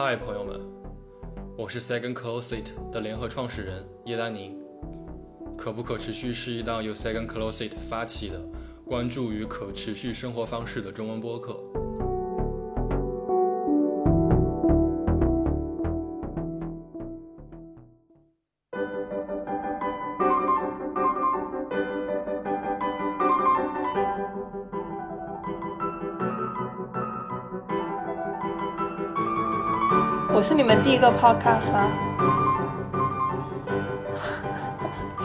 嗨，朋友们，我是 Second Closet 的联合创始人叶丹宁。可不可持续是一档由 Second Closet 发起的，关注于可持续生活方式的中文播客。们第一个 podcast 吗？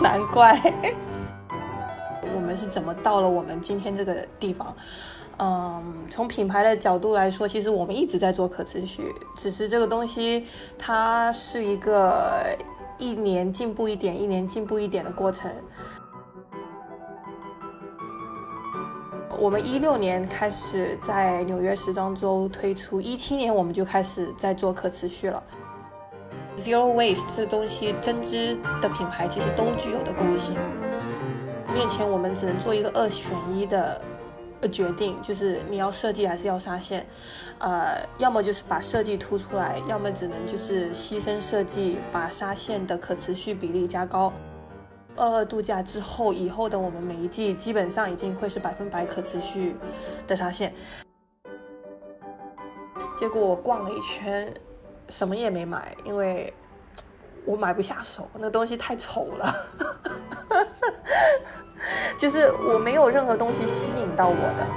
难怪。我们是怎么到了我们今天这个地方？嗯，从品牌的角度来说，其实我们一直在做可持续，只是这个东西它是一个一年进步一点、一年进步一点的过程。我们一六年开始在纽约时装周推出，一七年我们就开始在做可持续了。Zero waste 这东西，针织的品牌其实都具有的共性。面前我们只能做一个二选一的决定，就是你要设计还是要纱线，呃，要么就是把设计突出来，要么只能就是牺牲设计，把纱线的可持续比例加高。二二度假之后，以后的我们每一季基本上已经会是百分百可持续的纱线。结果我逛了一圈，什么也没买，因为我买不下手，那东西太丑了。就是我没有任何东西吸引到我的。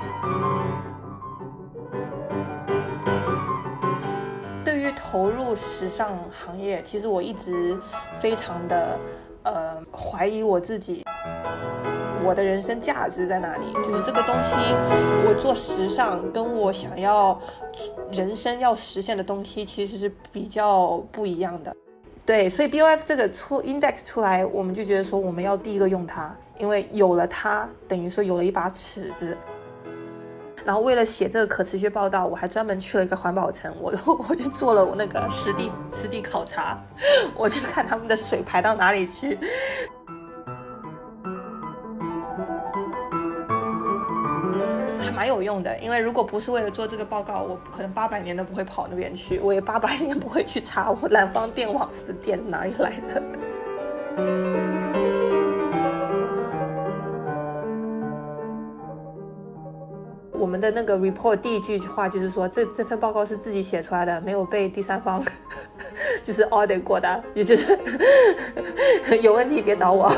对于投入时尚行业，其实我一直非常的呃怀疑我自己，我的人生价值在哪里？就是这个东西，我做时尚跟我想要人生要实现的东西其实是比较不一样的。对，所以 BOF 这个出 index 出来，我们就觉得说我们要第一个用它，因为有了它，等于说有了一把尺子。然后为了写这个可持续报道，我还专门去了一个环保城，我 我去做了我那个实地实地考察，我去看他们的水排到哪里去。还蛮有用的，因为如果不是为了做这个报告，我可能八百年都不会跑那边去，我也八百年不会去查我南方电网的电哪里来的。我们的那个 report 第一句话就是说，这这份报告是自己写出来的，没有被第三方 就是 audit 过的，也就是 有问题别找我。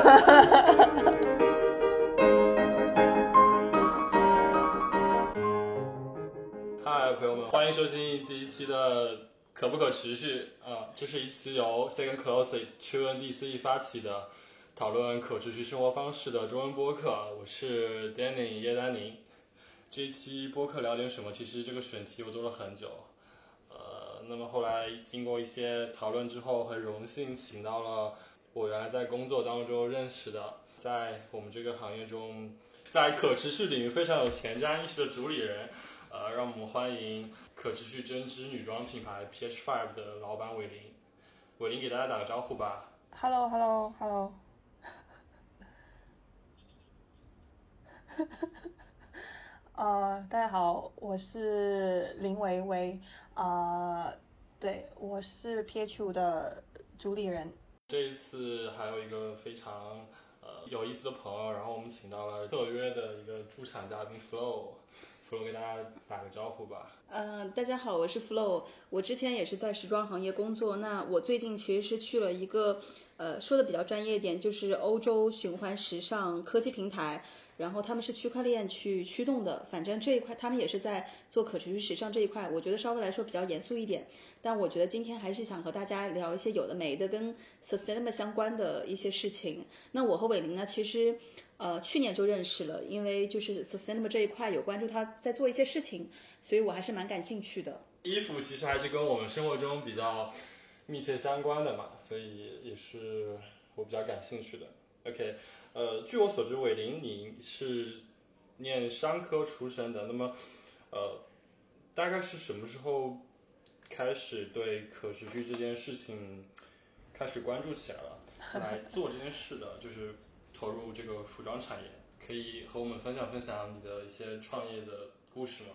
嗨，朋友们，欢迎收听第一期的可不可持续啊！这是一期由 Second Closet QNDC 发起的讨论可持续生活方式的中文播客。我是 Danny 叶丹宁。这期播客聊点什么？其实这个选题我做了很久，呃，那么后来经过一些讨论之后，很荣幸请到了我原来在工作当中认识的，在我们这个行业中，在可持续领域非常有前瞻意识的主理人。呃，让我们欢迎可持续针织女装品牌 PH Five 的老板伟林。伟林给大家打个招呼吧。Hello，Hello，Hello。呃，大家好，我是林维维，呃，对，我是 PHU 的主理人。这一次还有一个非常呃有意思的朋友，然后我们请到了特约的一个驻场嘉宾 Flow。Flo 给大家打个招呼吧。嗯、呃，大家好，我是 Flo。我之前也是在时装行业工作。那我最近其实是去了一个，呃，说的比较专业一点，就是欧洲循环时尚科技平台。然后他们是区块链去驱动的，反正这一块他们也是在做可持续时尚这一块。我觉得稍微来说比较严肃一点，但我觉得今天还是想和大家聊一些有的没的跟 sustainable 相关的一些事情。那我和伟林呢，其实。呃，去年就认识了，因为就是 sustainable 这一块有关注他在做一些事情，所以我还是蛮感兴趣的。衣服其实还是跟我们生活中比较密切相关的嘛，所以也是我比较感兴趣的。OK，呃，据我所知，伟林你是念商科出身的，那么呃，大概是什么时候开始对可持续这件事情开始关注起来了，来做这件事的？就是。投入这个服装产业，可以和我们分享分享你的一些创业的故事吗？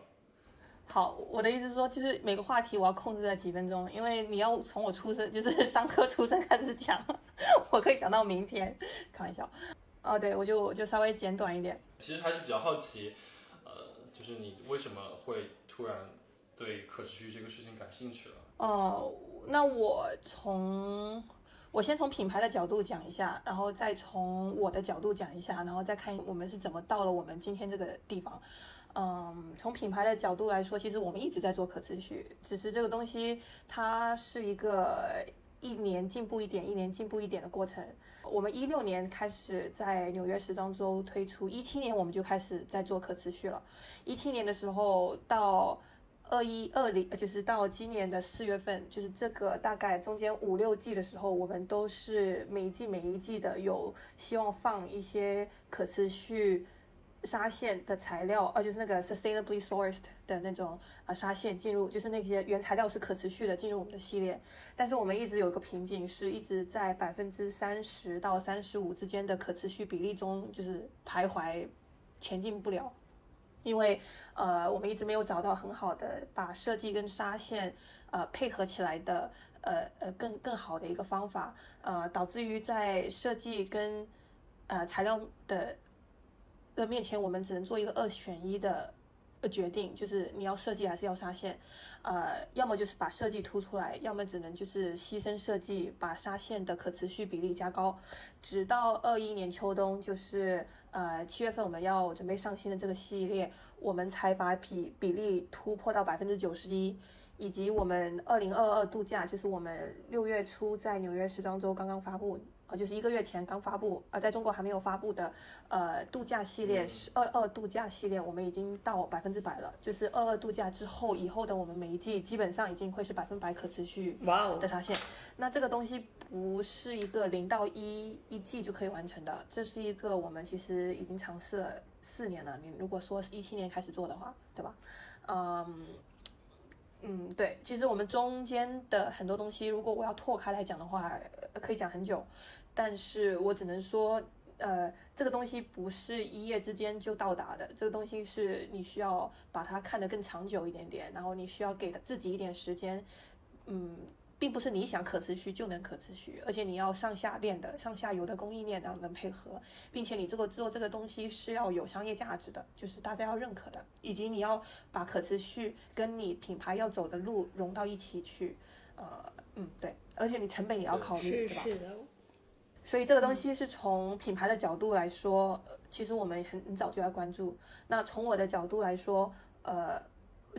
好，我的意思是说，就是每个话题我要控制在几分钟，因为你要从我出生，就是商科出生开始讲，我可以讲到明天。开玩笑，哦，对，我就我就稍微简短一点。其实还是比较好奇，呃，就是你为什么会突然对可持续这个事情感兴趣了？哦，那我从我先从品牌的角度讲一下，然后再从我的角度讲一下，然后再看我们是怎么到了我们今天这个地方。嗯，从品牌的角度来说，其实我们一直在做可持续，只是这个东西它是一个一年进步一点、一年进步一点的过程。我们一六年开始在纽约时装周推出，一七年我们就开始在做可持续了。一七年的时候到二一二零，就是到今年的四月份，就是这个大概中间五六季的时候，我们都是每一季每一季的有希望放一些可持续。纱线的材料，呃，就是那个 sustainably sourced 的那种呃纱线进入，就是那些原材料是可持续的进入我们的系列。但是我们一直有一个瓶颈，是一直在百分之三十到三十五之间的可持续比例中，就是徘徊，前进不了。因为呃，我们一直没有找到很好的把设计跟纱线呃配合起来的呃呃更更好的一个方法，呃，导致于在设计跟呃材料的。的面前，我们只能做一个二选一的呃决定，就是你要设计还是要纱线，呃，要么就是把设计突出来，要么只能就是牺牲设计，把纱线的可持续比例加高，直到二一年秋冬，就是呃七月份我们要准备上新的这个系列，我们才把比比例突破到百分之九十一，以及我们二零二二度假，就是我们六月初在纽约时装周刚刚发布。就是一个月前刚发布，呃，在中国还没有发布的，呃，度假系列是二二度假系列，我们已经到百分之百了。就是二二度假之后，以后的我们每一季基本上已经会是百分百可持续的纱线。那这个东西不是一个零到一一季就可以完成的，这是一个我们其实已经尝试了四年了。你如果说是一七年开始做的话，对吧？嗯。嗯，对，其实我们中间的很多东西，如果我要拓开来讲的话，可以讲很久，但是我只能说，呃，这个东西不是一夜之间就到达的，这个东西是你需要把它看得更长久一点点，然后你需要给自己一点时间，嗯。并不是你想可持续就能可持续，而且你要上下链的、上下游的供应链然后能配合，并且你这个做这个东西是要有商业价值的，就是大家要认可的，以及你要把可持续跟你品牌要走的路融到一起去。呃，嗯，对，而且你成本也要考虑，对吧？是的。所以这个东西是从品牌的角度来说，其实我们很很早就要关注。那从我的角度来说，呃。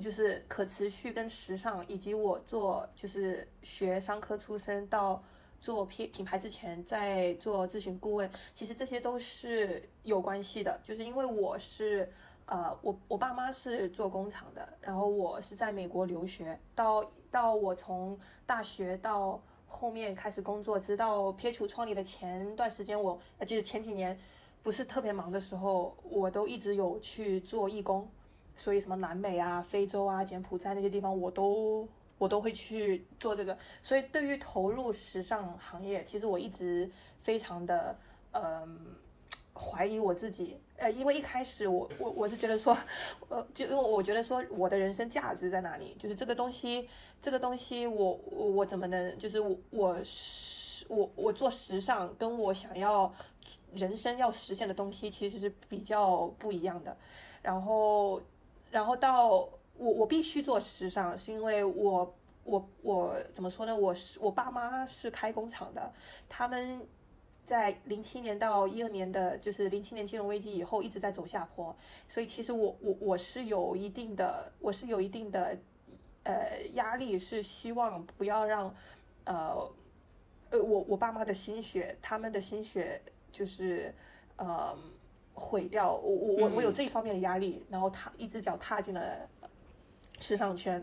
就是可持续跟时尚，以及我做就是学商科出身到做品品牌之前，在做咨询顾问，其实这些都是有关系的。就是因为我是呃，我我爸妈是做工厂的，然后我是在美国留学，到到我从大学到后面开始工作，直到 P H 创立的前段时间，我就是前几年不是特别忙的时候，我都一直有去做义工。所以什么南美啊、非洲啊、柬埔寨那些地方，我都我都会去做这个。所以对于投入时尚行业，其实我一直非常的嗯怀疑我自己。呃，因为一开始我我我是觉得说，呃，就因为我觉得说我的人生价值在哪里？就是这个东西，这个东西我我我怎么能就是我我我我做时尚，跟我想要人生要实现的东西其实是比较不一样的。然后。然后到我我必须做时尚，是因为我我我怎么说呢？我是我爸妈是开工厂的，他们在零七年到一二年的，就是零七年金融危机以后一直在走下坡，所以其实我我我是有一定的，我是有一定的呃压力，是希望不要让呃呃我我爸妈的心血，他们的心血就是呃。毁掉我我我我有这一方面的压力，然后踏一只脚踏进了时尚圈。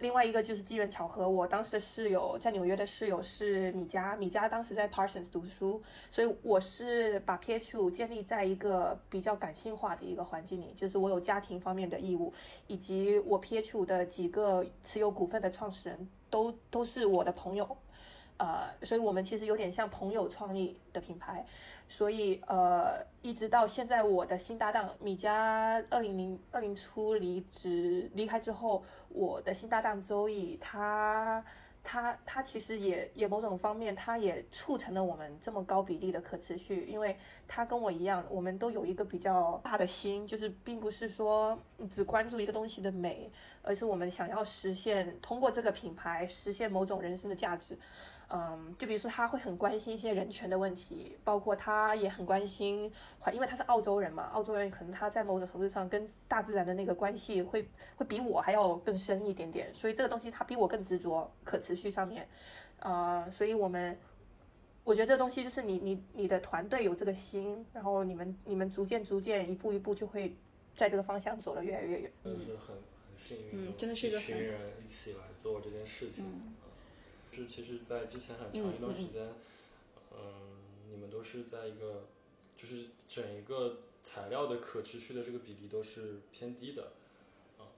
另外一个就是机缘巧合，我当时的室友在纽约的室友是米佳，米佳当时在 Parsons 读书，所以我是把 PH5 建立在一个比较感性化的一个环境里，就是我有家庭方面的义务，以及我 PH5 的几个持有股份的创始人都都是我的朋友。呃，所以我们其实有点像朋友创立的品牌，所以呃，一直到现在，我的新搭档米家二零零二零初离职离开之后，我的新搭档周易他。他他其实也也某种方面，他也促成了我们这么高比例的可持续，因为他跟我一样，我们都有一个比较大的心，就是并不是说只关注一个东西的美，而是我们想要实现通过这个品牌实现某种人生的价值。嗯，就比如说他会很关心一些人权的问题，包括他也很关心，因为他是澳洲人嘛，澳洲人可能他在某种程度上跟大自然的那个关系会会比我还要更深一点点，所以这个东西他比我更执着可持续上面，啊，所以我们我觉得这东西就是你你你的团队有这个心，然后你们你们逐渐逐渐一步一步就会在这个方向走得越来越远，嗯是很很幸运，嗯，真的是一个群人一起来做这件事情。是，其实，在之前很长一段时间，嗯，你们都是在一个，就是整一个材料的可持续的这个比例都是偏低的，啊，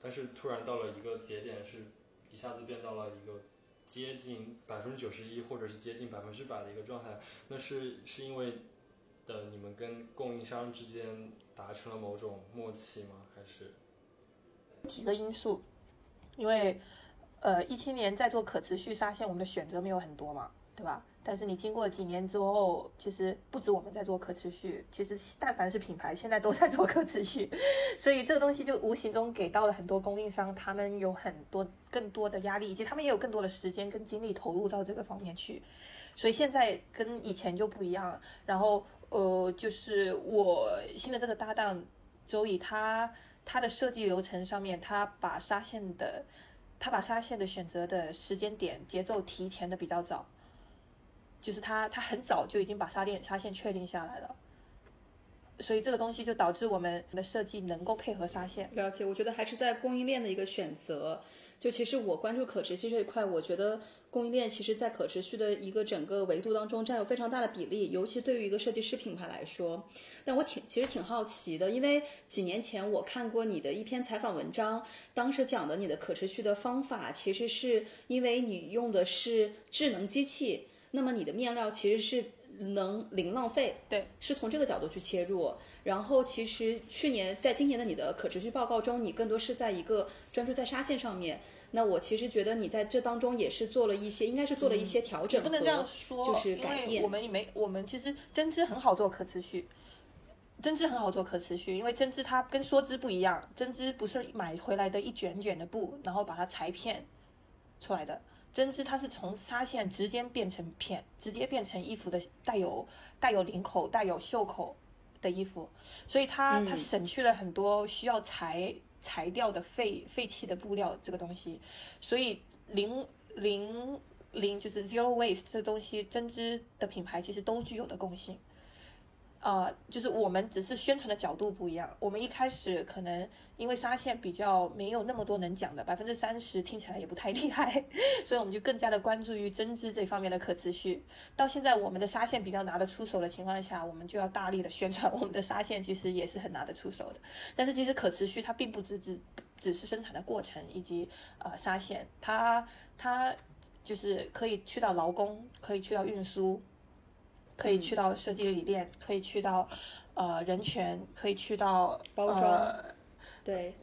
但是突然到了一个节点，是一下子变到了一个接近百分之九十一，或者是接近百分之百的一个状态。那是是因为的你们跟供应商之间达成了某种默契吗？还是几个因素？因为。呃，一七年在做可持续纱线，我们的选择没有很多嘛，对吧？但是你经过几年之后，其实不止我们在做可持续，其实但凡是品牌，现在都在做可持续，所以这个东西就无形中给到了很多供应商，他们有很多更多的压力，以及他们也有更多的时间跟精力投入到这个方面去，所以现在跟以前就不一样。然后，呃，就是我新的这个搭档周以，他他的设计流程上面，他把纱线的。他把纱线的选择的时间点节奏提前的比较早，就是他他很早就已经把纱店纱线确定下来了，所以这个东西就导致我们的设计能够配合纱线。了解，我觉得还是在供应链的一个选择。就其实我关注可持续这一块，我觉得供应链其实在可持续的一个整个维度当中占有非常大的比例，尤其对于一个设计师品牌来说。但我挺其实挺好奇的，因为几年前我看过你的一篇采访文章，当时讲的你的可持续的方法，其实是因为你用的是智能机器，那么你的面料其实是能零浪费，对，是从这个角度去切入。然后其实去年在今年的你的可持续报告中，你更多是在一个专注在纱线上面。那我其实觉得你在这当中也是做了一些，应该是做了一些调整，不能这样说，就是改变。我们也没，我们其实针织很好做可持续，针织很好做可持续，因为针织它跟梭织不一样，针织不是买回来的一卷卷的布，然后把它裁片出来的，针织它是从纱线直接变成片，直接变成衣服的带有带有领口、带有袖口。的衣服，所以它它省去了很多需要裁裁掉的废废弃的布料这个东西，所以零零零就是 zero waste 这东西，针织的品牌其实都具有的共性。呃，就是我们只是宣传的角度不一样。我们一开始可能因为纱线比较没有那么多能讲的，百分之三十听起来也不太厉害，所以我们就更加的关注于针织这方面的可持续。到现在我们的纱线比较拿得出手的情况下，我们就要大力的宣传我们的纱线其实也是很拿得出手的。但是其实可持续它并不只只只是生产的过程以及呃纱线，它它就是可以去到劳工，可以去到运输。可以去到设计理念，可以去到，呃，人权，可以去到包装，对，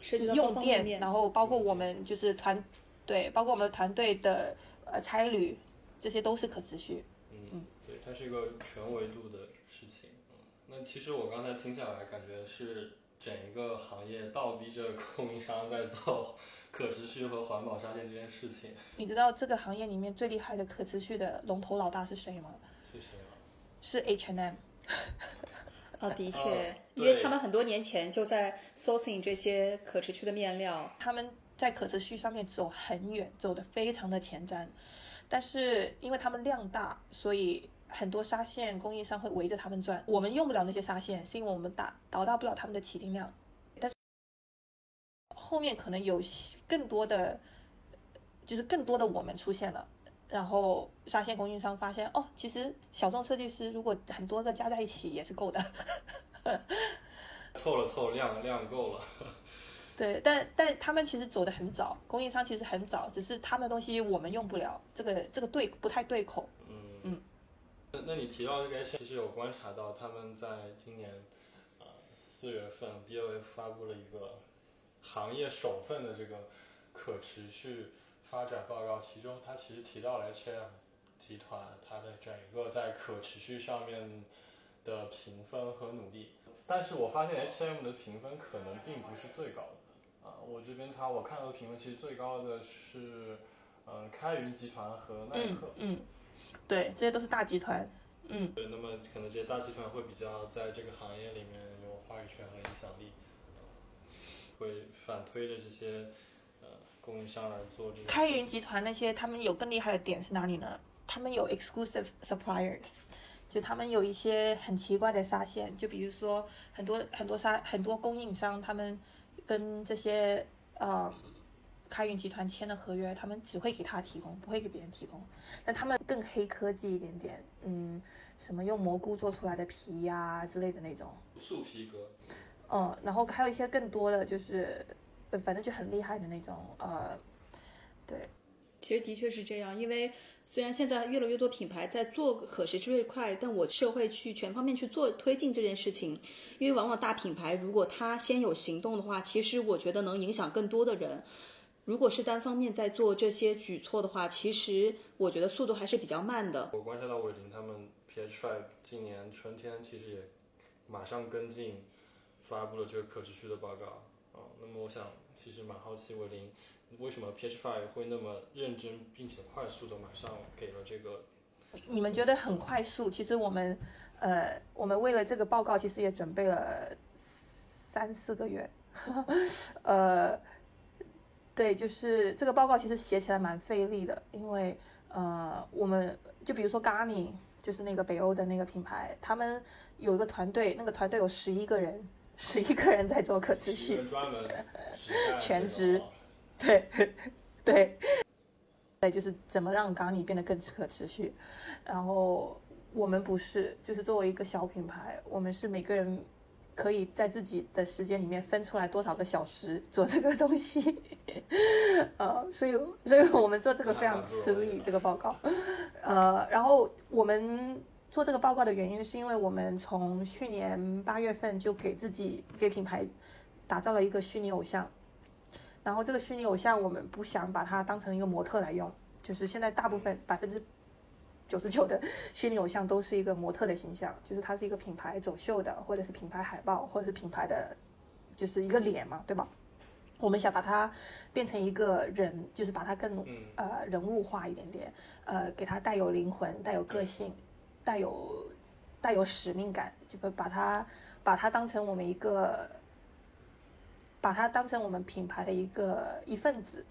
涉及到用电，然后包括我们就是团，对，包括我们团队的呃差旅，这些都是可持续。嗯，对，它是一个全维度的事情。嗯，那其实我刚才听下来，感觉是整一个行业倒逼着供应商在做可持续和环保纱线这件事情。你知道这个行业里面最厉害的可持续的龙头老大是谁吗？是 H&M，哦，的确，因为他们很多年前就在 sourcing 这些可持续的面料，他们在可持续上面走很远，走的非常的前瞻。但是因为他们量大，所以很多纱线供应商会围着他们转。我们用不了那些纱线，是因为我们达达到不了他们的起订量。但是后面可能有更多的，就是更多的我们出现了。然后沙县供应商发现，哦，其实小众设计师如果很多个加在一起也是够的，凑了凑量量够了。对，但但他们其实走的很早，供应商其实很早，只是他们的东西我们用不了，这个这个对不太对口。嗯嗯。那那你提到这个其实有观察到他们在今年呃四月份 BOF 发布了一个行业首份的这个可持续发展报告，其中它其实提到了 H&M 集团它的整个在可持续上面的评分和努力。但是我发现 H&M 的评分可能并不是最高的啊，我这边它我看到的评分其实最高的是嗯开云集团和耐克。嗯，对，这些都是大集团。嗯，对，那么可能这些大集团会比较在这个行业里面有话语权和影响力，会反推着这些呃供应商来做这个。开云集团那些他们有更厉害的点是哪里呢？他们有 exclusive suppliers。就他们有一些很奇怪的纱线，就比如说很多很多纱很多供应商，他们跟这些呃开云集团签的合约，他们只会给他提供，不会给别人提供。但他们更黑科技一点点，嗯，什么用蘑菇做出来的皮呀之类的那种素皮革。嗯，然后还有一些更多的就是，反正就很厉害的那种，呃，对。其实的确是这样，因为虽然现在越来越多品牌在做可持续这一块，但我社会去全方面去做推进这件事情，因为往往大品牌如果它先有行动的话，其实我觉得能影响更多的人。如果是单方面在做这些举措的话，其实我觉得速度还是比较慢的。我观察到伟林他们 PH Tribe 今年春天其实也马上跟进发布了这个可持续的报告啊。那么我想其实蛮好奇伟林。为什么 PH Five 会那么认真并且快速的马上给了这个？你们觉得很快速？其实我们，呃，我们为了这个报告，其实也准备了三四个月。呃，对，就是这个报告其实写起来蛮费力的，因为呃，我们就比如说 Garni，就是那个北欧的那个品牌，他们有一个团队，那个团队有十一个人，十一个人在做可持续，专门全职。对，对，对，就是怎么让咖喱变得更可持续。然后我们不是，就是作为一个小品牌，我们是每个人可以在自己的时间里面分出来多少个小时做这个东西。呃，所以，所以我们做这个非常吃力，这个报告。呃，然后我们做这个报告的原因，是因为我们从去年八月份就给自己给品牌打造了一个虚拟偶像。然后这个虚拟偶像，我们不想把它当成一个模特来用，就是现在大部分百分之九十九的 虚拟偶像都是一个模特的形象，就是它是一个品牌走秀的，或者是品牌海报，或者是品牌的，就是一个脸嘛，对吧？我们想把它变成一个人，就是把它更呃人物化一点点，呃，给它带有灵魂、带有个性、带有带有使命感，就把把它把它当成我们一个。把它当成我们品牌的一个一份子，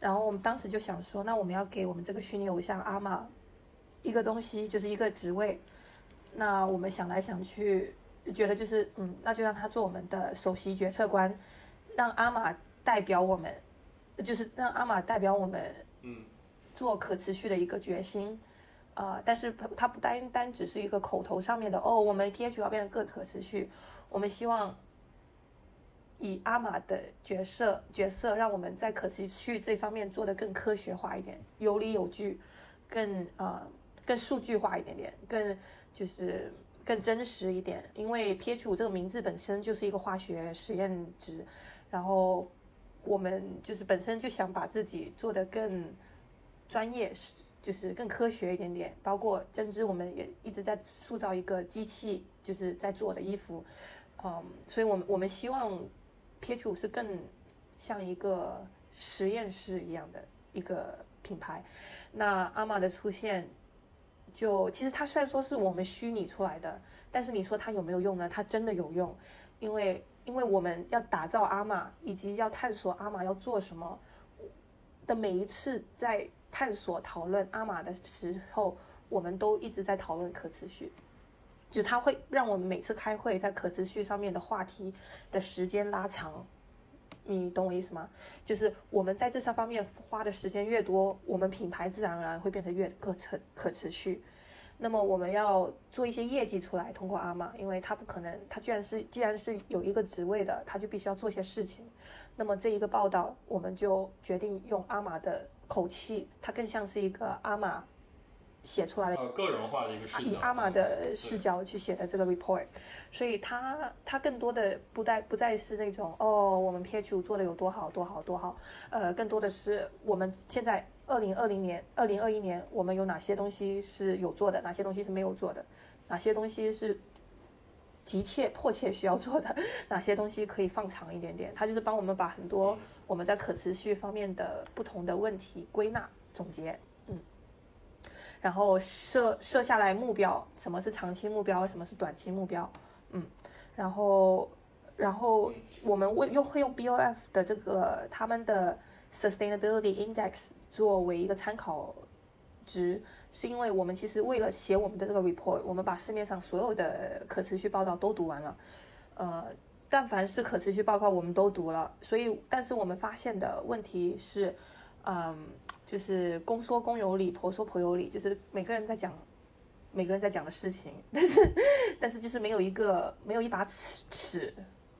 然后我们当时就想说，那我们要给我们这个虚拟偶像阿玛一个东西，就是一个职位。那我们想来想去，觉得就是嗯，那就让他做我们的首席决策官，让阿玛代表我们，就是让阿玛代表我们，嗯，做可持续的一个决心。啊，但是它不单单只是一个口头上面的哦，我们 PH 要变得更可持续，我们希望。以阿玛的角色角色，让我们在可持续这方面做得更科学化一点，有理有据，更呃更数据化一点点，更就是更真实一点。因为 pH 五这个名字本身就是一个化学实验值，然后我们就是本身就想把自己做得更专业是，就是更科学一点点。包括针织，我们也一直在塑造一个机器，就是在做的衣服，嗯，所以我们我们希望。P.H. 五是更像一个实验室一样的一个品牌，那阿玛的出现，就其实它虽然说是我们虚拟出来的，但是你说它有没有用呢？它真的有用，因为因为我们要打造阿玛，以及要探索阿玛要做什么的每一次在探索讨论阿玛的时候，我们都一直在讨论可持续。就它会让我们每次开会在可持续上面的话题的时间拉长，你懂我意思吗？就是我们在这三方面花的时间越多，我们品牌自然而然会变得越可可可持续。那么我们要做一些业绩出来，通过阿玛，因为他不可能，他居然是既然是有一个职位的，他就必须要做些事情。那么这一个报道，我们就决定用阿玛的口气，它更像是一个阿玛写出来的呃，个人化的一个视角，以阿玛的视角去写的这个 report，所以它它更多的不再不再是那种哦，我们 PH 五做的有多好多好多好，呃，更多的是我们现在二零二零年、二零二一年，我们有哪些东西是有做的，哪些东西是没有做的，哪些东西是急切迫切需要做的，哪些东西可以放长一点点。它就是帮我们把很多我们在可持续方面的不同的问题归纳总结，嗯。然后设设下来目标，什么是长期目标，什么是短期目标，嗯，然后然后我们为又会用 BOF 的这个他们的 Sustainability Index 作为一个参考值，是因为我们其实为了写我们的这个 report，我们把市面上所有的可持续报道都读完了，呃，但凡是可持续报告我们都读了，所以但是我们发现的问题是，嗯。就是公说公有理，婆说婆有理，就是每个人在讲，每个人在讲的事情，但是但是就是没有一个没有一把尺尺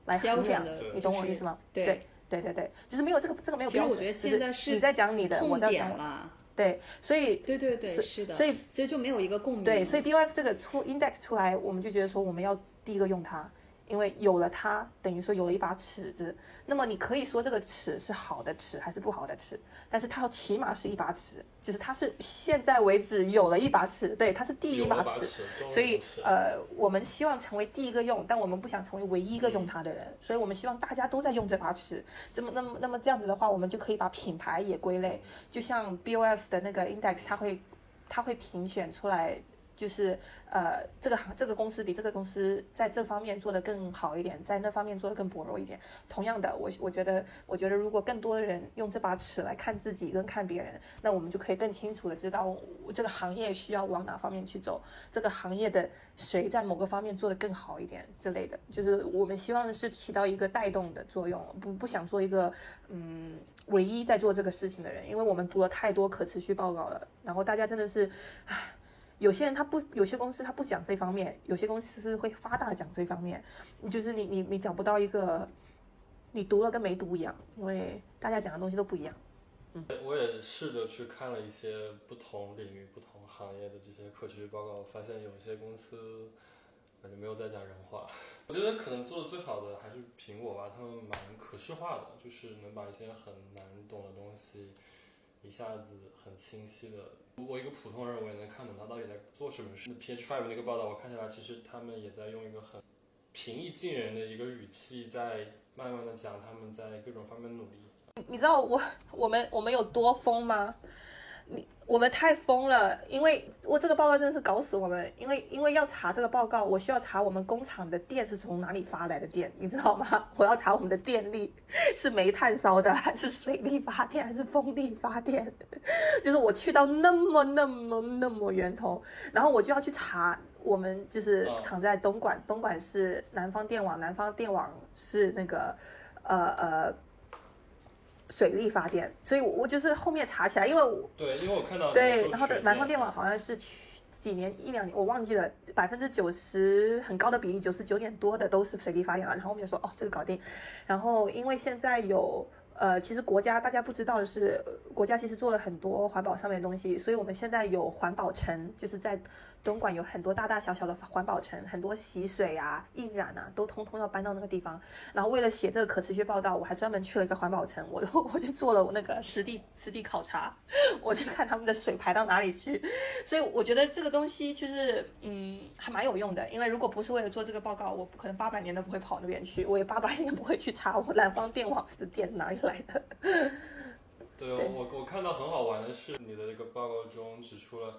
来衡量，你懂我意思吗？对对对对，就是没有这个这个没有其实标准。我觉得现在是你在讲你的，我在讲嘛。对，所以对对对，是的，所以所以就没有一个共鸣。对，所以 BOF 这个出 index 出来，我们就觉得说我们要第一个用它。因为有了它，等于说有了一把尺子。那么你可以说这个尺是好的尺还是不好的尺，但是它要起码是一把尺，就是它是现在为止有了一把尺，对，它是第一把尺。所以呃，我们希望成为第一个用，但我们不想成为唯一一个用它的人，所以我们希望大家都在用这把尺。这么那么那么这样子的话，我们就可以把品牌也归类，就像 BOF 的那个 index，它会它会评选出来。就是呃，这个行这个公司比这个公司在这方面做得更好一点，在那方面做得更薄弱一点。同样的，我我觉得，我觉得如果更多的人用这把尺来看自己跟看别人，那我们就可以更清楚的知道这个行业需要往哪方面去走，这个行业的谁在某个方面做得更好一点之类的。就是我们希望是起到一个带动的作用，不不想做一个嗯唯一在做这个事情的人，因为我们读了太多可持续报告了，然后大家真的是，唉。有些人他不，有些公司他不讲这方面，有些公司是会发大讲这方面，就是你你你找不到一个，你读了跟没读一样，因为大家讲的东西都不一样。嗯，我也试着去看了一些不同领域、不同行业的这些可持续报告，发现有些公司感觉没有在讲人话。我觉得可能做的最好的还是苹果吧，他们蛮可视化的，就是能把一些很难懂的东西一下子很清晰的。我一个普通人，我也能看懂他到底在做什么事。PH Five 那个报道，我看下来，其实他们也在用一个很平易近人的一个语气，在慢慢的讲他们在各种方面努力。你知道我我们我们有多疯吗？你。我们太疯了，因为我这个报告真的是搞死我们，因为因为要查这个报告，我需要查我们工厂的电是从哪里发来的电，你知道吗？我要查我们的电力是煤炭烧的，还是水力发电，还是风力发电？就是我去到那么那么那么源头，然后我就要去查我们就是厂在东莞，东莞是南方电网，南方电网是那个呃呃。水力发电，所以我我就是后面查起来，因为我对，因为我看到对，然后的南方电网好像是去几年一两年，我忘记了，百分之九十很高的比例，九十九点多的都是水力发电了。然后我们就说哦，这个搞定。然后因为现在有呃，其实国家大家不知道的是，国家其实做了很多环保上面的东西，所以我们现在有环保城，就是在。东莞有很多大大小小的环保城，很多洗水啊、印染啊，都通通要搬到那个地方。然后为了写这个可持续报道，我还专门去了一个环保城，我 我就做了我那个实地实地考察，我去看他们的水排到哪里去。所以我觉得这个东西就是，嗯，还蛮有用的。因为如果不是为了做这个报告，我可能八百年都不会跑那边去，我也八百年不会去查我南方电网的电是哪里来的。对，我我看到很好玩的是，你的这个报告中指出了。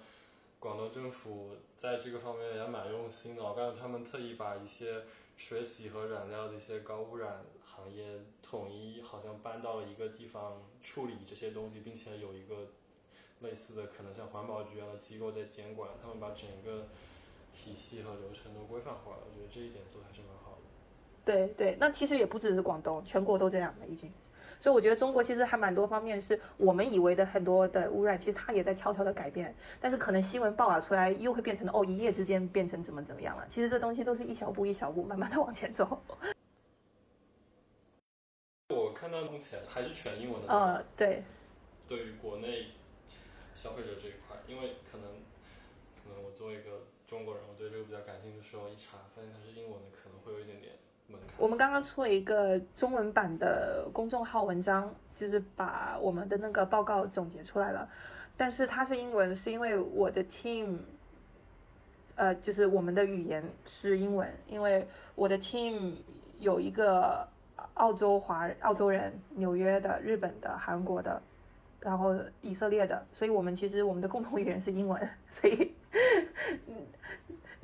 广东政府在这个方面也蛮用心的，我感觉他们特意把一些水洗和染料的一些高污染行业统一，好像搬到了一个地方处理这些东西，并且有一个类似的可能像环保局一样的机构在监管，他们把整个体系和流程都规范化了，我觉得这一点做的还是蛮好的。对对，那其实也不只是广东，全国都这样的已经。所以我觉得中国其实还蛮多方面是我们以为的很多的污染，其实它也在悄悄的改变。但是可能新闻报道出来，又会变成哦，一夜之间变成怎么怎么样了。其实这东西都是一小步一小步，慢慢的往前走。我看到目前还是全英文的。呃，对。对于国内消费者这一块，因为可能可能我作为一个中国人，我对这个比较感兴趣的时候，一查发现它是英文的，可能会有一点点。我们刚刚出了一个中文版的公众号文章，就是把我们的那个报告总结出来了，但是它是英文，是因为我的 team，呃，就是我们的语言是英文，因为我的 team 有一个澳洲华澳洲人，纽约的、日本的、韩国的。然后以色列的，所以我们其实我们的共同语言是英文，所以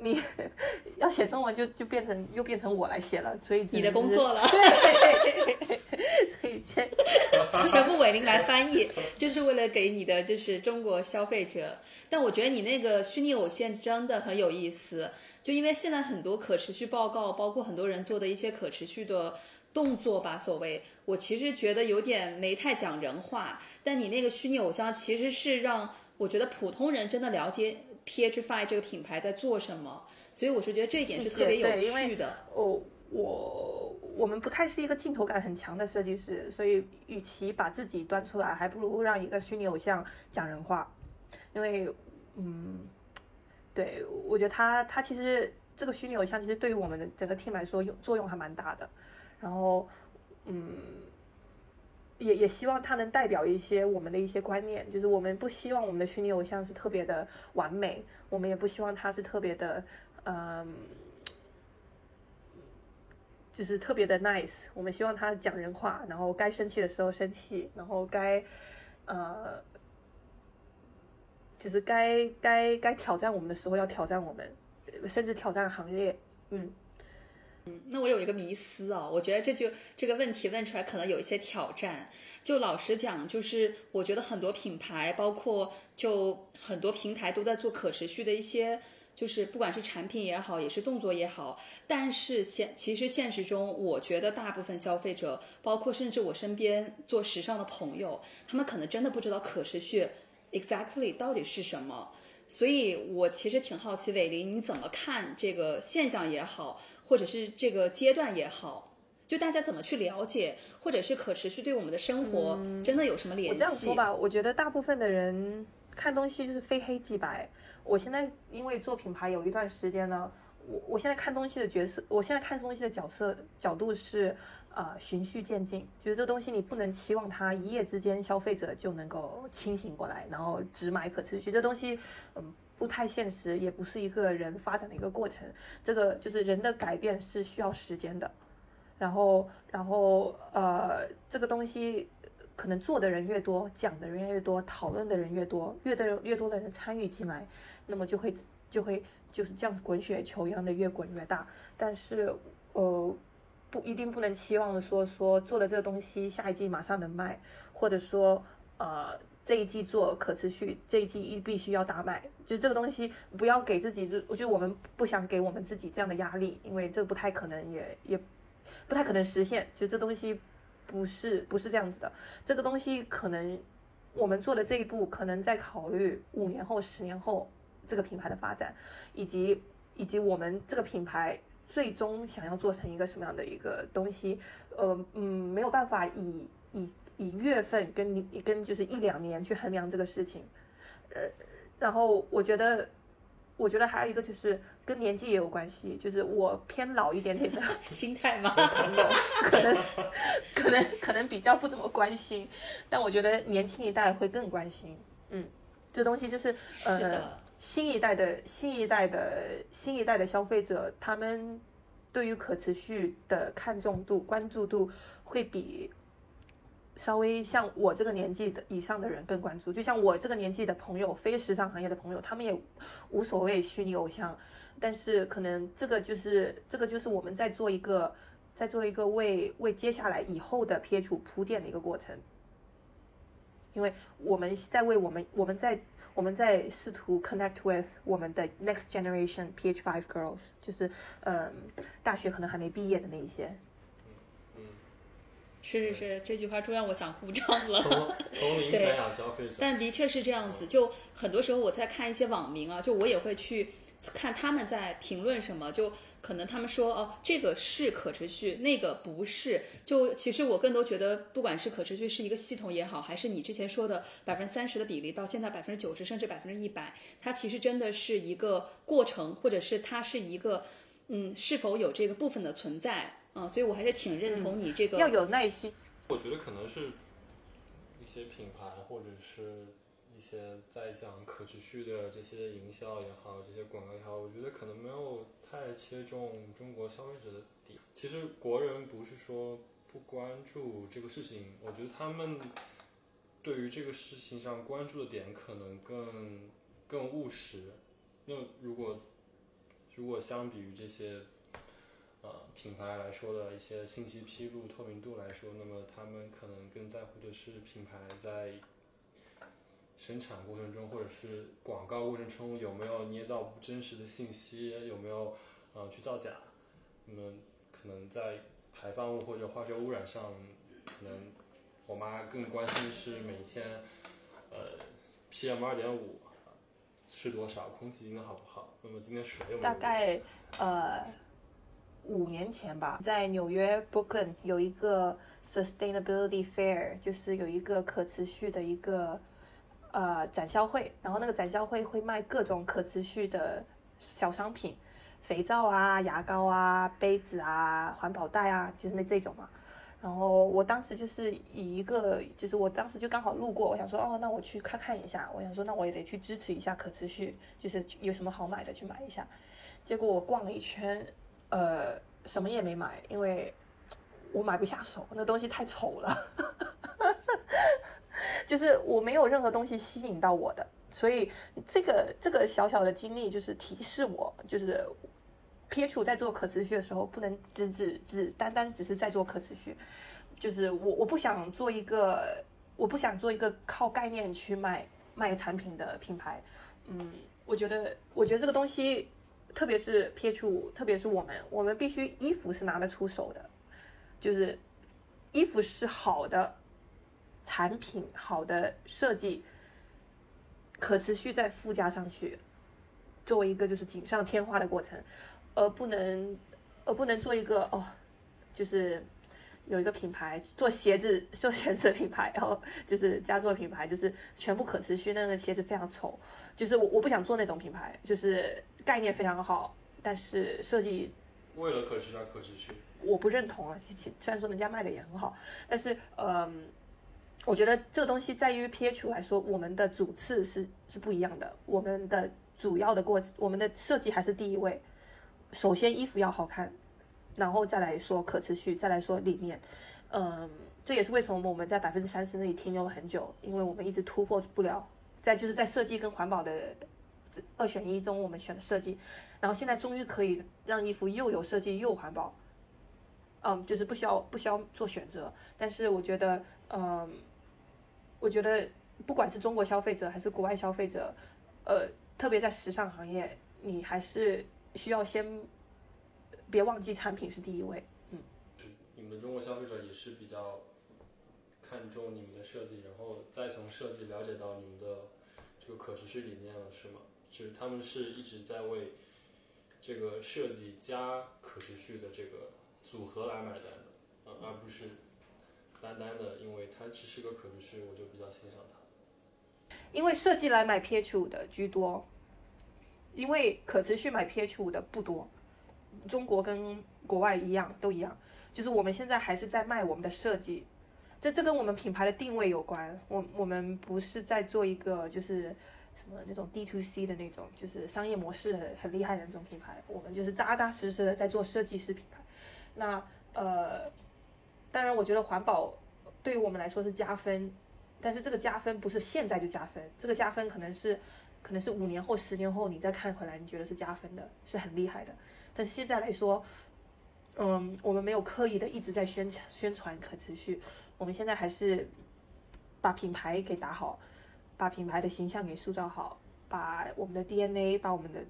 你 要写中文就就变成又变成我来写了，所以你的工作了，对，所以先 全部伟林来翻译，就是为了给你的就是中国消费者。但我觉得你那个虚拟偶像真的很有意思，就因为现在很多可持续报告，包括很多人做的一些可持续的。动作吧，所谓我其实觉得有点没太讲人话，但你那个虚拟偶像其实是让我觉得普通人真的了解 PH Five 这个品牌在做什么，所以我是觉得这一点是特别有趣的。哦，我我们不太是一个镜头感很强的设计师，所以与其把自己端出来，还不如让一个虚拟偶像讲人话，因为嗯，对我觉得他他其实这个虚拟偶像其实对于我们的整个 team 来说，用作用还蛮大的。然后，嗯，也也希望它能代表一些我们的一些观念，就是我们不希望我们的虚拟偶像是特别的完美，我们也不希望它是特别的，嗯，就是特别的 nice。我们希望他讲人话，然后该生气的时候生气，然后该，呃，就是该该该挑战我们的时候要挑战我们，甚至挑战行业，嗯。嗯，那我有一个迷思哦，我觉得这就这个问题问出来可能有一些挑战。就老实讲，就是我觉得很多品牌，包括就很多平台都在做可持续的一些，就是不管是产品也好，也是动作也好。但是现其实现实中，我觉得大部分消费者，包括甚至我身边做时尚的朋友，他们可能真的不知道可持续 exactly 到底是什么。所以我其实挺好奇，伟林你怎么看这个现象也好？或者是这个阶段也好，就大家怎么去了解，或者是可持续对我们的生活真的有什么联系？我这样说吧，我觉得大部分的人看东西就是非黑即白。我现在因为做品牌有一段时间呢，我我现在看东西的角色，我现在看东西的角色角度是呃循序渐进，就是这东西你不能期望它一夜之间消费者就能够清醒过来，然后只买可持续这东西，嗯。不太现实，也不是一个人发展的一个过程。这个就是人的改变是需要时间的。然后，然后，呃，这个东西可能做的人越多，讲的人越多，讨论的人越多，越的越多的人参与进来，那么就会就会就是这样滚雪球一样的越滚越大。但是，呃，不一定不能期望说说做的这个东西下一季马上能卖，或者说，呃。这一季做可持续，这一季一必须要大卖，就这个东西不要给自己，就我觉得我们不想给我们自己这样的压力，因为这个不太可能，也也不太可能实现。就这东西不是不是这样子的，这个东西可能我们做的这一步，可能在考虑五年后、十年后这个品牌的发展，以及以及我们这个品牌最终想要做成一个什么样的一个东西，呃嗯，没有办法以以。以月份跟你跟就是一两年去衡量这个事情，呃，然后我觉得，我觉得还有一个就是跟年纪也有关系，就是我偏老一点点的 心态嘛，可能可能可能比较不怎么关心，但我觉得年轻一代会更关心，嗯，这东西就是呃新一代的新一代的新一代的消费者，他们对于可持续的看重度关注度会比。稍微像我这个年纪的以上的人更关注，就像我这个年纪的朋友，非时尚行业的朋友，他们也无所谓虚拟偶像，但是可能这个就是这个就是我们在做一个在做一个为为接下来以后的 PH 铺垫的一个过程，因为我们在为我们我们在我们在试图 connect with 我们的 next generation PH five girls，就是嗯大学可能还没毕业的那一些。是是是，这句话突然我想鼓掌了。从 从零对培养消费者。但的确是这样子，就很多时候我在看一些网民啊，就我也会去看他们在评论什么，就可能他们说哦这个是可持续，那个不是。就其实我更多觉得，不管是可持续是一个系统也好，还是你之前说的百分之三十的比例，到现在百分之九十甚至百分之一百，它其实真的是一个过程，或者是它是一个嗯是否有这个部分的存在。嗯，所以我还是挺认同你这个、要有耐心。我觉得可能是一些品牌或者是一一些在讲可持续的这些营销也好，这些广告也好，我觉得可能没有太切中中国消费者的点。其实国人不是说不关注这个事情，我觉得他们对于这个事情上关注的点可能更更务实。那如果如果相比于这些呃品牌来说的一些信息披露透明度来说，那么他们可能更在乎的是品牌在生产过程中或者是广告过程中有没有捏造不真实的信息，有没有呃去造假。那么可能在排放物或者化学污染上，可能我妈更关心是每天呃 PM 二点五是多少，空气今天好不好，那么今天水大概呃五年前吧，在纽约 Brooklyn 有一个 Sustainability Fair，就是有一个可持续的一个呃展销会，然后那个展销会会卖各种可持续的小商品，肥皂啊、牙膏啊、杯子啊、环保袋啊，就是那这种嘛。然后我当时就是以一个，就是我当时就刚好路过，我想说，哦，那我去看看一下。我想说，那我也得去支持一下可持续，就是有什么好买的去买一下。结果我逛了一圈，呃，什么也没买，因为我买不下手，那东西太丑了，就是我没有任何东西吸引到我的。所以这个这个小小的经历就是提示我，就是 PH 在做可持续的时候，不能只只只单单只是在做可持续，就是我我不想做一个，我不想做一个靠概念去卖卖产品的品牌。嗯，我觉得我觉得这个东西，特别是 PH 五，特别是我们，我们必须衣服是拿得出手的，就是衣服是好的产品，好的设计，可持续再附加上去，作为一个就是锦上添花的过程。而不能，而不能做一个哦，就是有一个品牌做鞋子，做鞋子的品牌，然后就是家做品牌，就是全部可持续，那个鞋子非常丑，就是我我不想做那种品牌，就是概念非常好，但是设计为了可持续而可持续。我不认同啊。其实虽然说人家卖的也很好，但是嗯，我觉得这个东西在于 PH 来说，我们的主次是是不一样的，我们的主要的过，我们的设计还是第一位。首先衣服要好看，然后再来说可持续，再来说理念。嗯，这也是为什么我们在百分之三十那里停留了很久，因为我们一直突破不了。在就是在设计跟环保的二选一中，我们选了设计，然后现在终于可以让衣服又有设计又环保。嗯，就是不需要不需要做选择。但是我觉得，嗯，我觉得不管是中国消费者还是国外消费者，呃，特别在时尚行业，你还是。需要先别忘记产品是第一位，嗯。你们中国消费者也是比较看重你们的设计，然后再从设计了解到你们的这个可持续理念了，是吗？就是他们是一直在为这个设计加可持续的这个组合来买单的，呃，而不是单单的因为它只是个可持续，我就比较欣赏它。因为设计来买 PH 五的居多。因为可持续买 PH 五的不多，中国跟国外一样都一样，就是我们现在还是在卖我们的设计，这这跟我们品牌的定位有关。我我们不是在做一个就是什么那种 D to C 的那种，就是商业模式很很厉害的那种品牌，我们就是扎扎实实的在做设计师品牌。那呃，当然我觉得环保对于我们来说是加分，但是这个加分不是现在就加分，这个加分可能是。可能是五年后、十年后你再看回来，你觉得是加分的，是很厉害的。但是现在来说，嗯，我们没有刻意的一直在宣传宣传可持续，我们现在还是把品牌给打好，把品牌的形象给塑造好，把我们的 DNA、把我们的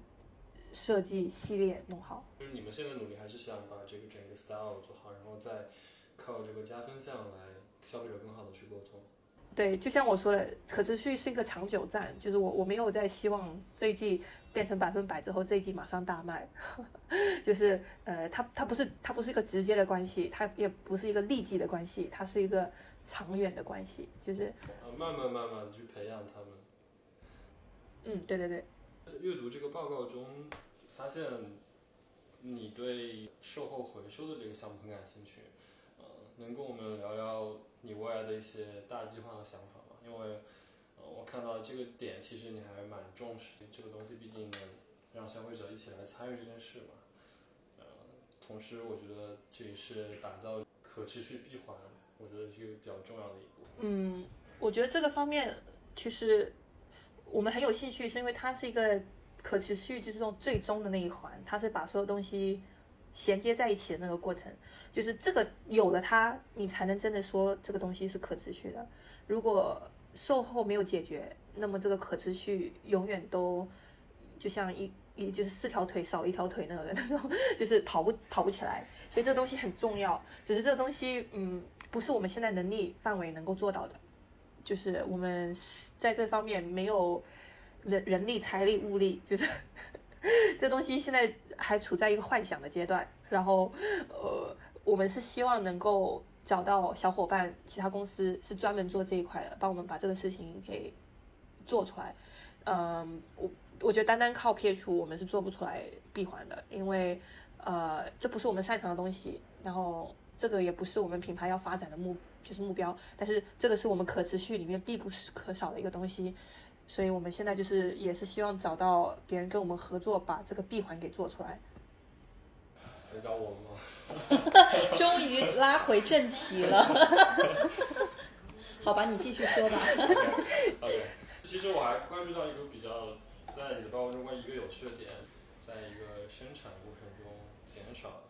设计系列弄好。就是你们现在努力还是想把这个整个 style 做好，然后再靠这个加分项来消费者更好的去沟通。对，就像我说的，可持续是一个长久战，就是我我没有在希望这一季变成百分百之后，这一季马上大卖，就是呃，它它不是它不是一个直接的关系，它也不是一个立即的关系，它是一个长远的关系，就是呃，慢慢慢慢去培养他们。嗯，对对对，阅读这个报告中，发现你对售后回收的这个项目很感兴趣，呃，能跟我们聊聊你未来的一些大计划和想法吗？因为，我看到这个点，其实你还蛮重视这个东西，毕竟能让消费者一起来参与这件事嘛。呃，同时我觉得这也是打造可持续闭环，我觉得是一个比较重要的一步。嗯，我觉得这个方面其实我们很有兴趣，是因为它是一个可持续，就是这种最终的那一环，它是把所有东西衔接在一起的那个过程。就是这个有了它，你才能真的说这个东西是可持续的。如果售后没有解决，那么这个可持续永远都就像一一就是四条腿少一条腿那个那种，就是跑不跑不起来。所以这个东西很重要，只是这个东西嗯不是我们现在能力范围能够做到的。就是我们在这方面没有人人力、财力、物力，就是 这东西现在还处在一个幻想的阶段。然后，呃，我们是希望能够找到小伙伴，其他公司是专门做这一块的，帮我们把这个事情给做出来。嗯，我我觉得单单靠撇除我们是做不出来闭环的，因为呃，这不是我们擅长的东西，然后这个也不是我们品牌要发展的目就是目标，但是这个是我们可持续里面必不可少的一个东西，所以我们现在就是也是希望找到别人跟我们合作，把这个闭环给做出来。来找我们吗？终于拉回正题了。好吧，你继续说吧。OK，其实我还关注到一个比较在你的报告中关于一个有趣的点，在一个生产过程中减少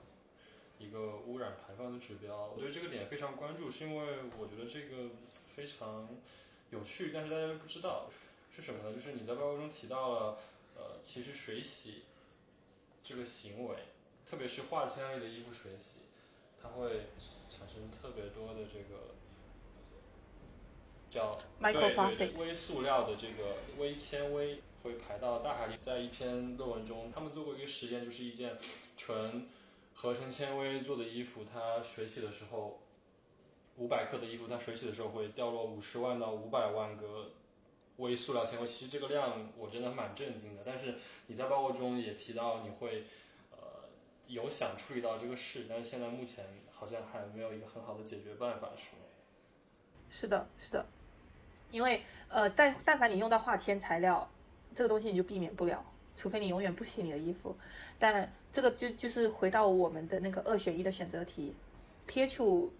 一个污染排放的指标。我对这个点非常关注，是因为我觉得这个非常有趣，但是大家不知道是什么呢？就是你在报告中提到了，呃，其实水洗这个行为，特别是化纤类的衣服水洗，它会产生特别多的这个叫对对 Microplastics 对微塑料的这个微纤维会排到大海里。在一篇论文中，他们做过一个实验，就是一件纯合成纤维做的衣服，它水洗的时候，五百克的衣服，它水洗的时候会掉落五十万到五百万个微塑料纤维。其实这个量我真的蛮震惊的。但是你在报告中也提到你会呃有想处理到这个事，但是现在目前好像还没有一个很好的解决办法，是吗？是的，是的，因为呃，但但凡你用到化纤材料，这个东西你就避免不了，除非你永远不洗你的衣服。但这个就就是回到我们的那个二选一的选择题，撇除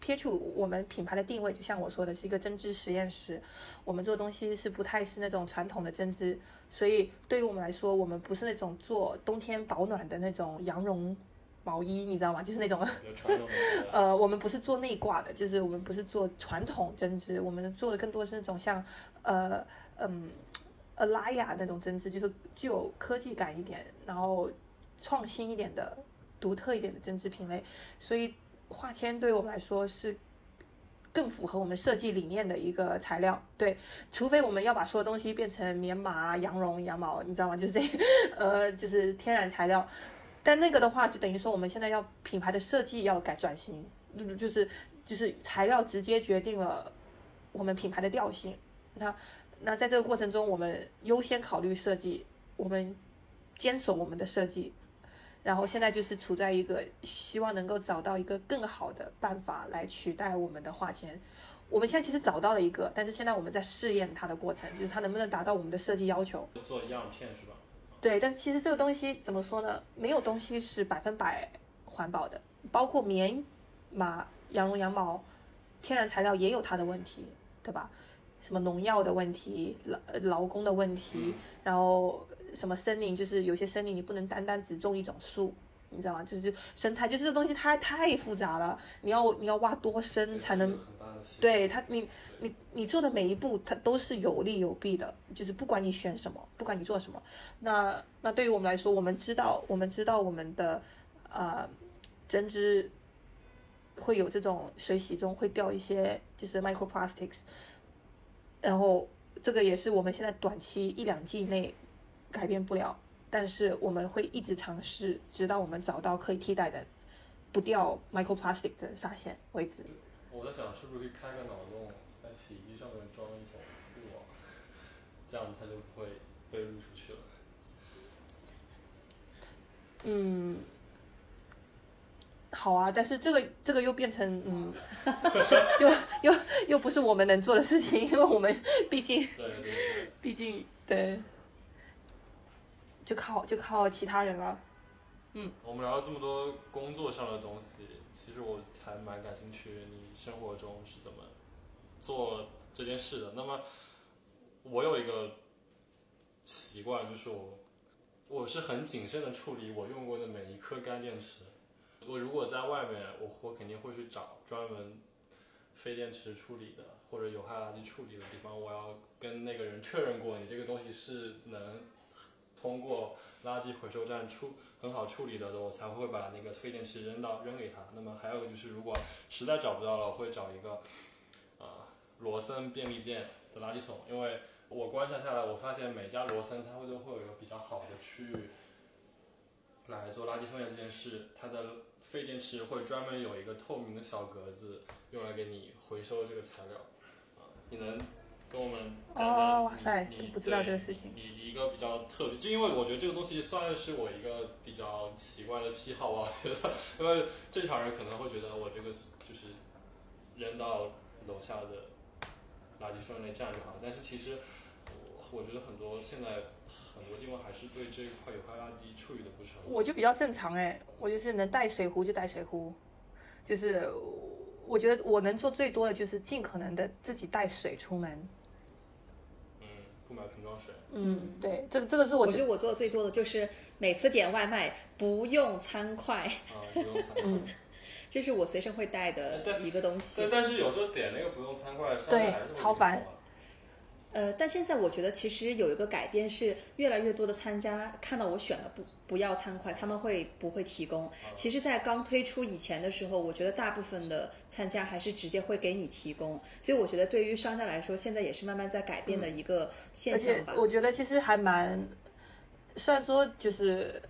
撇除我们品牌的定位，就像我说的，是一个针织实验室，我们做东西是不太是那种传统的针织，所以对于我们来说，我们不是那种做冬天保暖的那种羊绒毛衣，你知道吗？就是那种。呃，我们不是做内挂的，就是我们不是做传统针织，我们做的更多是那种像呃嗯 Alaya 那种针织，就是具有科技感一点，然后创新一点的、独特一点的针织品类。所以化纤对我们来说是更符合我们设计理念的一个材料。对，除非我们要把所有东西变成棉麻、羊绒、羊毛，你知道吗？就是这 呃，就是天然材料。但那个的话，就等于说我们现在要品牌的设计要改转型，就是就是材料直接决定了我们品牌的调性。那那在这个过程中，我们优先考虑设计，我们坚守我们的设计，然后现在就是处在一个希望能够找到一个更好的办法来取代我们的化纤。我们现在其实找到了一个，但是现在我们在试验它的过程，就是它能不能达到我们的设计要求。做样片是吧？对，但是其实这个东西怎么说呢？没有东西是百分百环保的，包括棉、麻、羊绒、羊毛，天然材料也有它的问题，对吧？什么农药的问题、劳呃劳工的问题，然后什么森林，就是有些森林你不能单单只种一种树，你知道吗？就是生态，就是这东西太太复杂了，你要你要挖多深才能对它，你你你做的每一步，它都是有利有弊的，就是不管你选什么，不管你做什么，那那对于我们来说，我们知道，我们知道我们的呃针织会有这种水洗中会掉一些就是 microplastics，然后这个也是我们现在短期一两季内改变不了，但是我们会一直尝试，直到我们找到可以替代的不掉 microplastic 的纱线为止。我在想，是不是可以开个脑洞，在洗衣机上面装一种滤网，这样它就不会被滤出去了。嗯，好啊，但是这个这个又变成嗯，又又又不是我们能做的事情，因为我们毕竟对对对，毕竟对，就靠就靠其他人了。嗯我们聊了这么多工作上的东西，其实我还蛮感兴趣，你生活中是怎么做这件事的？那么我有一个习惯，就是我我是很谨慎的处理我用过的每一颗干电池。我如果在外面，我我肯定会去找专门废电池处理的或者有害垃圾处理的地方，我要跟那个人确认过，你这个东西是能通过垃圾回收站处很好处理的，我才会把那个废电池扔到扔给他。那么还有就是，如果实在找不到了，我会找一个啊、罗森便利店的垃圾桶，因为我观察下来，我发现每家罗森它会都会有一个比较好的区域来做垃圾分类这件事，它的废电池会专门有一个透明的小格子，用来给你回收这个材料。啊，你能跟我们讲讲哦，哇塞你，不知道这个事情。你一个比较特别，就因为我觉得这个东西算是我一个比较奇怪的癖好吧，我觉得，因为正常人可能会觉得我这个就是扔到楼下的垃圾分类站就好，但是其实我我觉得很多现在很多地方还是对这一块有害垃圾处理的不是很好。我就比较正常哎，我就是能带水壶就带水壶，就是我觉得我能做最多的就是尽可能的自己带水出门。嗯，不买瓶装水，嗯，对，这个这个是我觉我觉得我做的最多的就是每次点外卖不用餐筷，啊，不用餐。嗯这是我随身会带的一个东西但。但是有时候点那个不用餐筷，上对面还是会超烦呃，但现在我觉得其实有一个改变是，越来越多的参加看到我选了不不要餐筷，他们会不会提供？其实，在刚推出以前的时候，我觉得大部分的参加还是直接会给你提供，所以我觉得对于商家来说，现在也是慢慢在改变的一个现象吧。我觉得其实还蛮，虽然说就是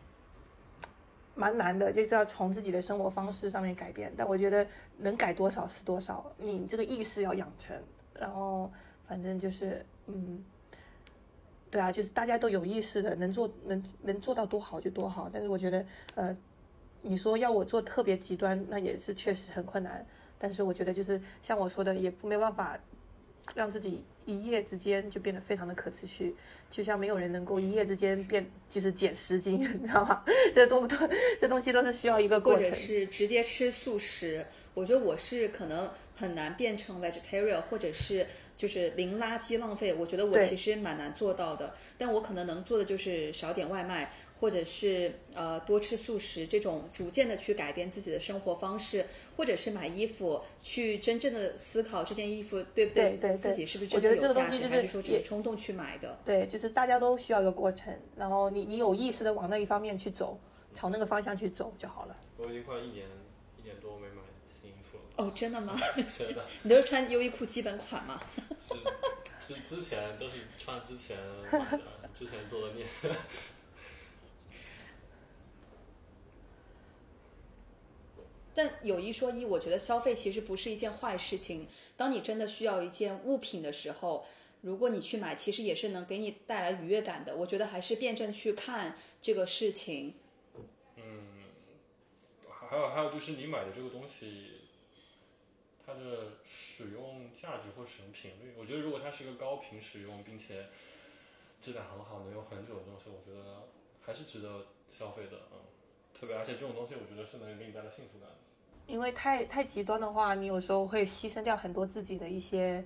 蛮难的，就是要从自己的生活方式上面改变，但我觉得能改多少是多少，你这个意识要养成，然后反正就是嗯。对啊，就是大家都有意识的，能做能能做到多好就多好。但是我觉得，呃，你说要我做特别极端，那也是确实很困难。但是我觉得就是像我说的，也没办法让自己一夜之间就变得非常的可持续，就像没有人能够一夜之间变就是减十斤，你知道吗？这东这东西都是需要一个过程。或者是直接吃素食。我觉得我是可能很难变成 vegetarian，或者是就是零垃圾浪费。我觉得我其实蛮难做到的，但我可能能做的就是少点外卖，或者是呃多吃素食，这种逐渐的去改变自己的生活方式，或者是买衣服去真正的思考这件衣服对不对对对自己是不是真的有价值，就是还是说只也是冲动去买的。对，就是大家都需要一个过程，然后你你有意识的往那一方面去走，朝那个方向去走就好了。我已经快一年一年多没买新衣服了。哦，真的吗？真的 你都是穿优衣库基本款吗？是是之前都是穿之前买的，之前做的孽。但有一说一，我觉得消费其实不是一件坏事情。当你真的需要一件物品的时候，如果你去买，其实也是能给你带来愉悦感的。我觉得还是辩证去看这个事情。嗯还有还有就是你买的这个东西，它的使用价值或使用频率，我觉得如果它是一个高频使用，并且质感很好，能用很久的东西，我觉得还是值得消费的。嗯，特别而且这种东西，我觉得是能给你带来幸福感的。因为太太极端的话，你有时候会牺牲掉很多自己的一些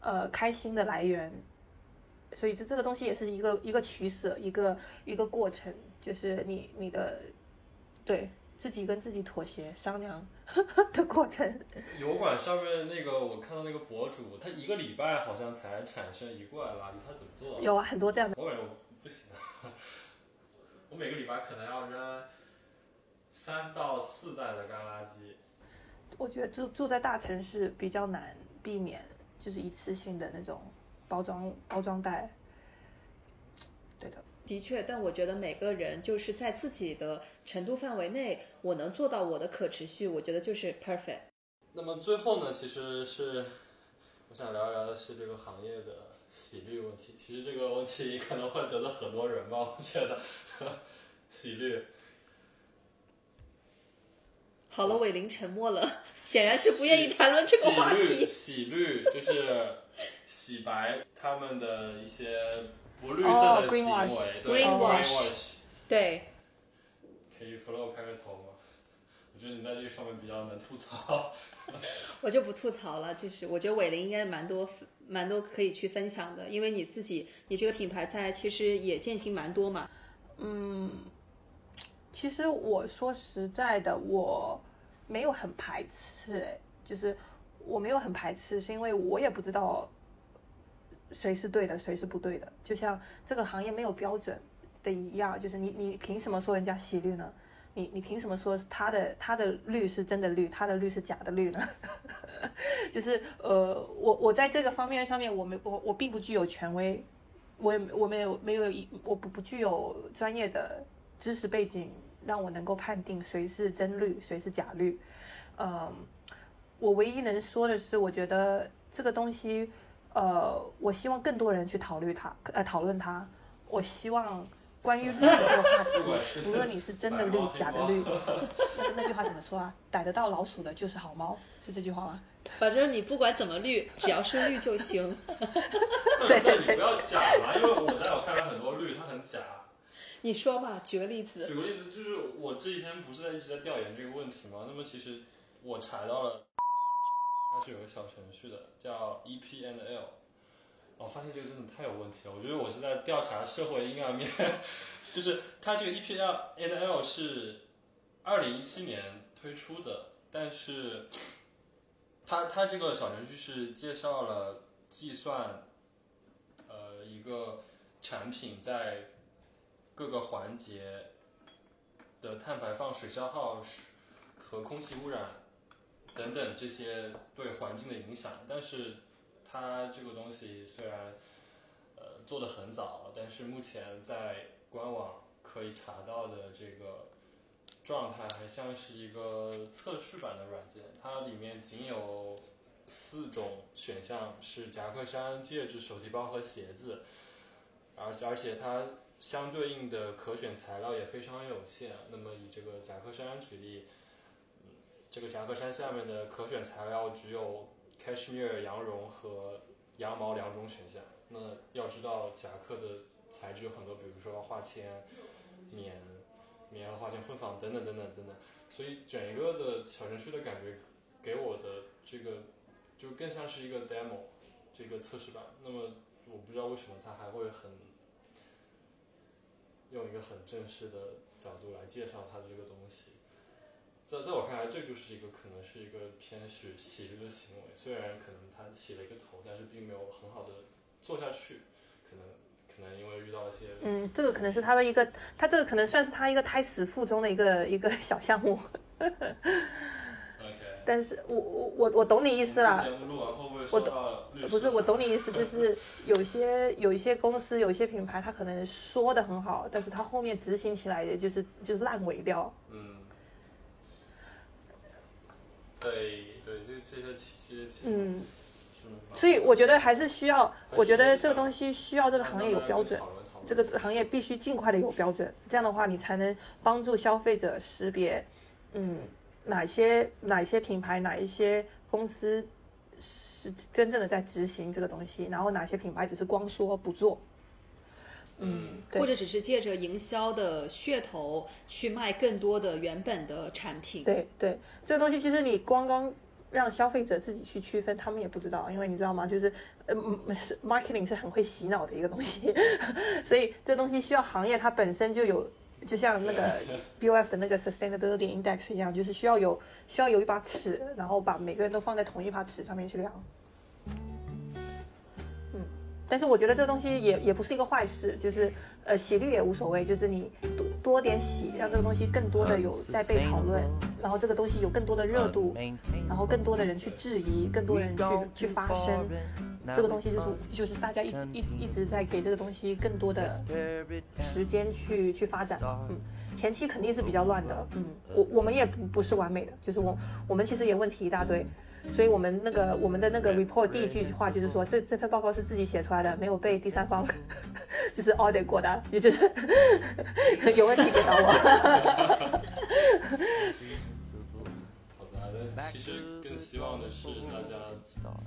呃开心的来源，所以这这个东西也是一个一个取舍，一个一个过程，就是你你的对自己跟自己妥协商量 的过程。油管上面那个，我看到那个博主，他一个礼拜好像才产生一罐垃圾，他怎么做？有啊，很多这样的。我感觉我不行，我每个礼拜可能要扔三到四袋的干垃圾。我觉得住住在大城市比较难避免，就是一次性的那种包装包装袋。对的，确，但我觉得每个人就是在自己的程度范围内，我能做到我的可持续，我觉得就是 perfect。那么最后呢，其实是我想聊一聊的是这个行业的洗滤问题。其实这个问题 可能会得罪很多人吧，我觉得洗滤。好了，伟林沉默了，显然是不愿意谈论这个话题。洗滤就是洗白他们的一些不绿色的行为，对 greenwash，对。可以 flow 开个头吗？我觉得你在这个上面比较能吐槽。我就不吐槽了，就是我觉得伟林应该蛮多蛮多可以去分享的，因为你自己你这个品牌在其实也践行蛮多嘛。嗯。其实我说实在的，我没有很排斥，就是我没有很排斥，是因为我也不知道谁是对的，谁是不对的。就像这个行业没有标准的一样，就是你你凭什么说人家洗绿呢？你你凭什么说他的他的绿是真的绿，他的绿是假的绿呢？就是呃，我我在这个方面上面，我没我我并不具有权威，我也我没有没有一我不不具有专业的知识背景。让我能够判定谁是真绿，谁是假绿。嗯，我唯一能说的是，我觉得这个东西，呃，我希望更多人去讨论它，呃，讨论它。我希望关于绿的 这个话题，无论你是真的绿，假的绿，那那句话怎么说啊？逮得到老鼠的就是好猫，是这句话吗？反正你不管怎么绿，只要是绿就行。对对对，不要假嘛，因为我在我看来很多绿它很假。你说嘛，举个例子。举个例子，就是我这几天不是在一直在调研这个问题吗？那么其实我查到了，它是有个小程序的，叫 EPNL。我发现这个真的太有问题了。我觉得我是在调查社会阴暗面。就是它这个 EPNL 是二零一七年推出的，但是它它这个小程序是介绍了计算，呃，一个产品在。各个环节的碳排放、水消耗和空气污染等等这些对环境的影响，但是它这个东西虽然呃做的很早，但是目前在官网可以查到的这个状态还像是一个测试版的软件，它里面仅有四种选项是夹克衫、戒指、手提包和鞋子，而且而且它。相对应的可选材料也非常有限。那么以这个夹克衫举例，这个夹克衫下面的可选材料只有 cashmere 羊绒和羊毛两种选项。那要知道夹克的材质有很多，比如说化纤、棉、棉和化纤混纺等等等等等等。所以整一个的小程序的感觉给我的这个就更像是一个 demo 这个测试版。那么我不知道为什么它还会很。用一个很正式的角度来介绍它的这个东西，在在我看来，这就是一个可能是一个偏是喜剧的行为。虽然可能他起了一个头，但是并没有很好的做下去。可能可能因为遇到一些……嗯，这个可能是他的一个，他这个可能算是他一个胎死腹中的一个一个小项目。但是我我我我懂你意思了。我懂，不是我懂你意思，就是有些有一些公司有一些品牌，它可能说的很好，但是它后面执行起来也就是就是烂尾掉。嗯。对对，这这些其实嗯。所以我觉得还是需要，我觉得这个东西需要这个行业有标准，这个行业必须尽快的有标准，这样的话你才能帮助消费者识别，嗯。哪些哪些品牌哪一些公司是真正的在执行这个东西，然后哪些品牌只是光说不做，嗯，或者只是借着营销的噱头去卖更多的原本的产品。对对，这个东西其实你光光让消费者自己去区分，他们也不知道，因为你知道吗？就是呃，是 marketing 是很会洗脑的一个东西，所以这东西需要行业它本身就有。就像那个 B O F 的那个 Sustainability Index 一样，就是需要有需要有一把尺，然后把每个人都放在同一把尺上面去量。嗯，但是我觉得这个东西也也不是一个坏事，就是呃洗绿也无所谓，就是你多多点洗，让这个东西更多的有在被讨论，然后这个东西有更多的热度，然后更多的人去质疑，更多人去去发声，这个东西就是就是大家一直一直一直在给这个东西更多的时间去去发展，嗯，前期肯定是比较乱的，嗯，我我们也不不是完美的，就是我我们其实也问题一大堆。所以我们那个我们的那个 report 第一句话就是说，这这份报告是自己写出来的，没有被第三方 就是 audit 过的，也就是 有问题别找我。其实更希望的是大家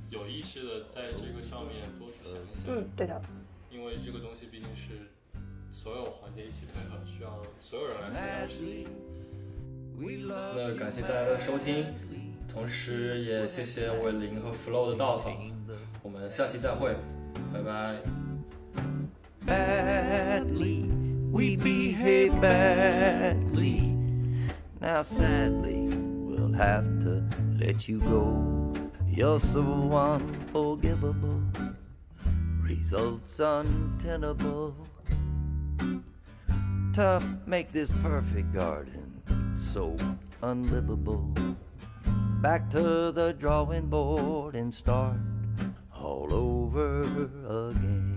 有意识的在这个上面多去想一想。嗯，对的。因为这个东西毕竟是所有环节一起配合，需要所有人来参加的事情。那感谢大家的收听。同时也谢谢伟林和 Flow 的到访，我们下期再会，拜拜。Badly, we behave badly. Now sadly, have to let you go. You're so unforgivable, results untenable. To make this perfect garden so unlivable back to the drawing board and start all over again.